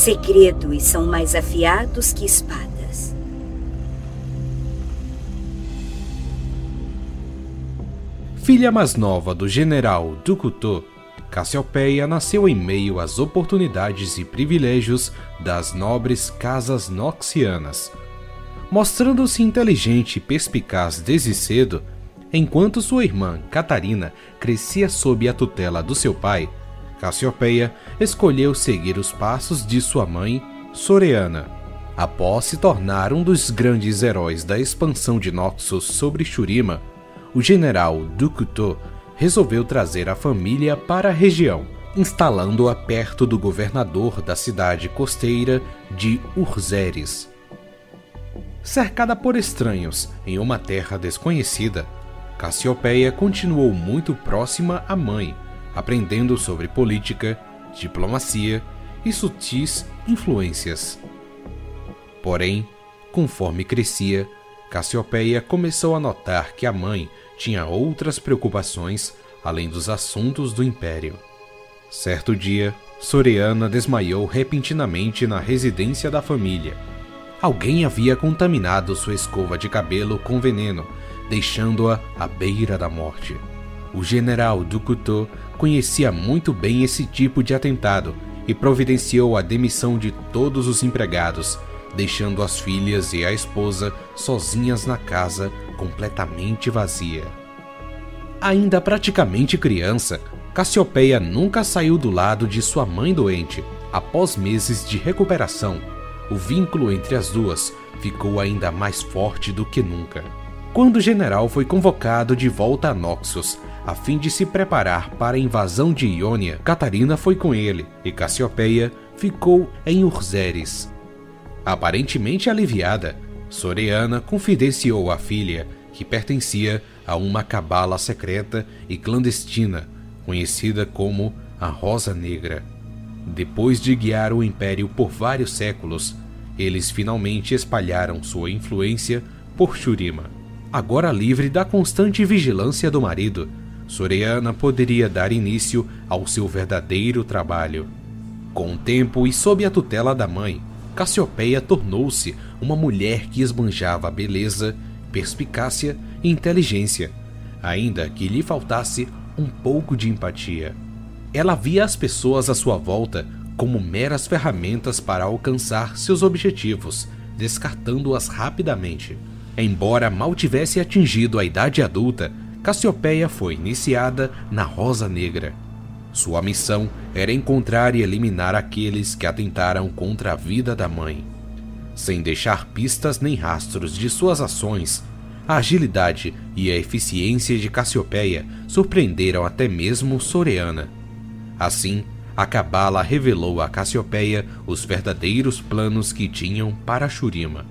segredo e são mais afiados que espadas. Filha mais nova do general Dukuto, Cassiopeia nasceu em meio às oportunidades e privilégios das nobres casas noxianas. Mostrando-se inteligente e perspicaz desde cedo, enquanto sua irmã Catarina crescia sob a tutela do seu pai, Cassiopeia escolheu seguir os passos de sua mãe, Soreana. Após se tornar um dos grandes heróis da expansão de Noxus sobre Shurima, o general Dukuto resolveu trazer a família para a região, instalando-a perto do governador da cidade costeira de Urzeres. Cercada por estranhos em uma terra desconhecida, Cassiopeia continuou muito próxima à mãe, aprendendo sobre política, diplomacia e sutis influências. Porém, conforme crescia, Cassiopeia começou a notar que a mãe tinha outras preocupações além dos assuntos do império. Certo dia, Soriana desmaiou repentinamente na residência da família. Alguém havia contaminado sua escova de cabelo com veneno, deixando-a à beira da morte. O general Dukuto conhecia muito bem esse tipo de atentado e providenciou a demissão de todos os empregados, deixando as filhas e a esposa sozinhas na casa, completamente vazia. Ainda praticamente criança, Cassiopeia nunca saiu do lado de sua mãe doente. Após meses de recuperação, o vínculo entre as duas ficou ainda mais forte do que nunca. Quando o general foi convocado de volta a Noxus, a fim de se preparar para a invasão de Iônia, Catarina foi com ele e Cassiopeia ficou em Urzeres. Aparentemente aliviada, Soreana confidenciou à filha que pertencia a uma cabala secreta e clandestina, conhecida como a Rosa Negra. Depois de guiar o império por vários séculos, eles finalmente espalharam sua influência por Shurima. Agora livre da constante vigilância do marido, Soreana poderia dar início ao seu verdadeiro trabalho. Com o tempo e sob a tutela da mãe, Cassiopeia tornou-se uma mulher que esbanjava beleza, perspicácia e inteligência, ainda que lhe faltasse um pouco de empatia. Ela via as pessoas à sua volta como meras ferramentas para alcançar seus objetivos, descartando-as rapidamente. Embora mal tivesse atingido a idade adulta, Cassiopeia foi iniciada na Rosa Negra. Sua missão era encontrar e eliminar aqueles que atentaram contra a vida da mãe. Sem deixar pistas nem rastros de suas ações, a agilidade e a eficiência de Cassiopeia surpreenderam até mesmo Soreana. Assim, a Cabala revelou a Cassiopeia os verdadeiros planos que tinham para Shurima.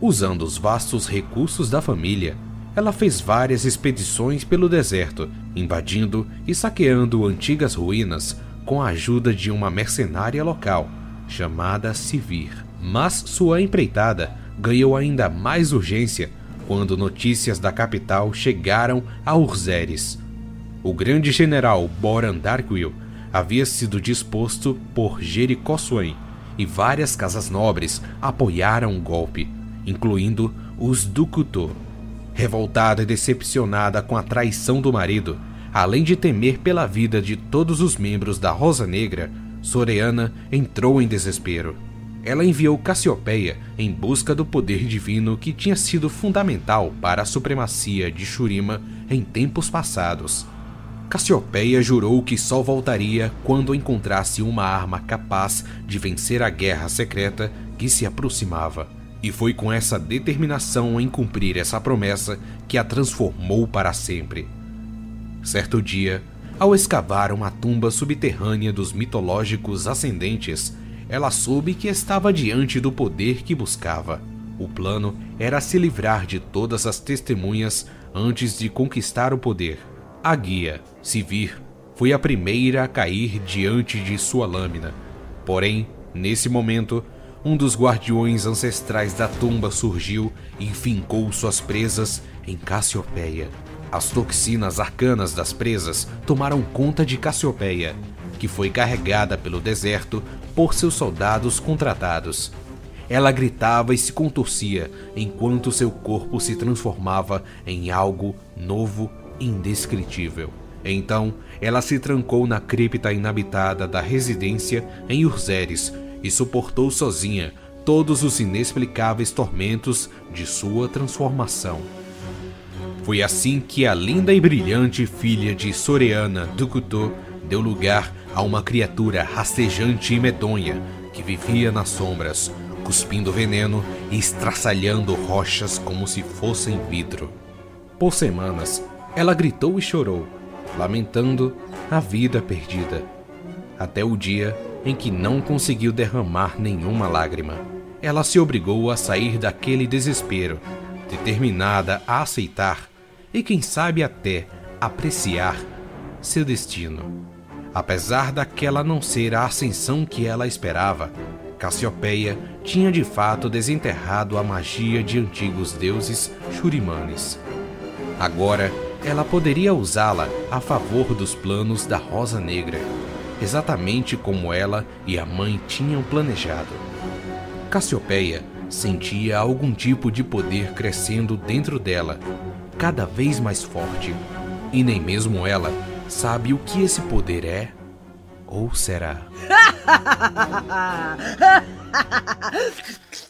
Usando os vastos recursos da família, ela fez várias expedições pelo deserto, invadindo e saqueando antigas ruínas com a ajuda de uma mercenária local, chamada Sivir. Mas sua empreitada ganhou ainda mais urgência quando notícias da capital chegaram a Urzeres. O grande general Boran Darkwill havia sido disposto por Jericó Swain e várias casas nobres apoiaram o golpe, incluindo os Dukuto. Revoltada e decepcionada com a traição do marido, além de temer pela vida de todos os membros da Rosa Negra, Soreana entrou em desespero. Ela enviou Cassiopeia em busca do poder divino que tinha sido fundamental para a supremacia de Shurima em tempos passados. Cassiopeia jurou que só voltaria quando encontrasse uma arma capaz de vencer a guerra secreta que se aproximava. E foi com essa determinação em cumprir essa promessa que a transformou para sempre. Certo dia, ao escavar uma tumba subterrânea dos mitológicos ascendentes, ela soube que estava diante do poder que buscava. O plano era se livrar de todas as testemunhas antes de conquistar o poder. A guia, Sivir, foi a primeira a cair diante de sua lâmina. Porém, nesse momento, um dos guardiões ancestrais da tumba surgiu e fincou suas presas em Cassiopeia. As toxinas arcanas das presas tomaram conta de Cassiopeia, que foi carregada pelo deserto por seus soldados contratados. Ela gritava e se contorcia enquanto seu corpo se transformava em algo novo e indescritível. Então, ela se trancou na cripta inabitada da residência em Urzeres e suportou sozinha todos os inexplicáveis tormentos de sua transformação. Foi assim que a linda e brilhante filha de Soreana Dukuto deu lugar a uma criatura rastejante e medonha que vivia nas sombras, cuspindo veneno e estraçalhando rochas como se fossem vidro. Por semanas, ela gritou e chorou, lamentando a vida perdida, até o dia em que não conseguiu derramar nenhuma lágrima. Ela se obrigou a sair daquele desespero, determinada a aceitar e, quem sabe, até apreciar seu destino. Apesar daquela não ser a ascensão que ela esperava, Cassiopeia tinha de fato desenterrado a magia de antigos deuses Shurimanes. Agora, ela poderia usá-la a favor dos planos da Rosa Negra, exatamente como ela e a mãe tinham planejado. Cassiopeia sentia algum tipo de poder crescendo dentro dela, cada vez mais forte, e nem mesmo ela sabe o que esse poder é ou será.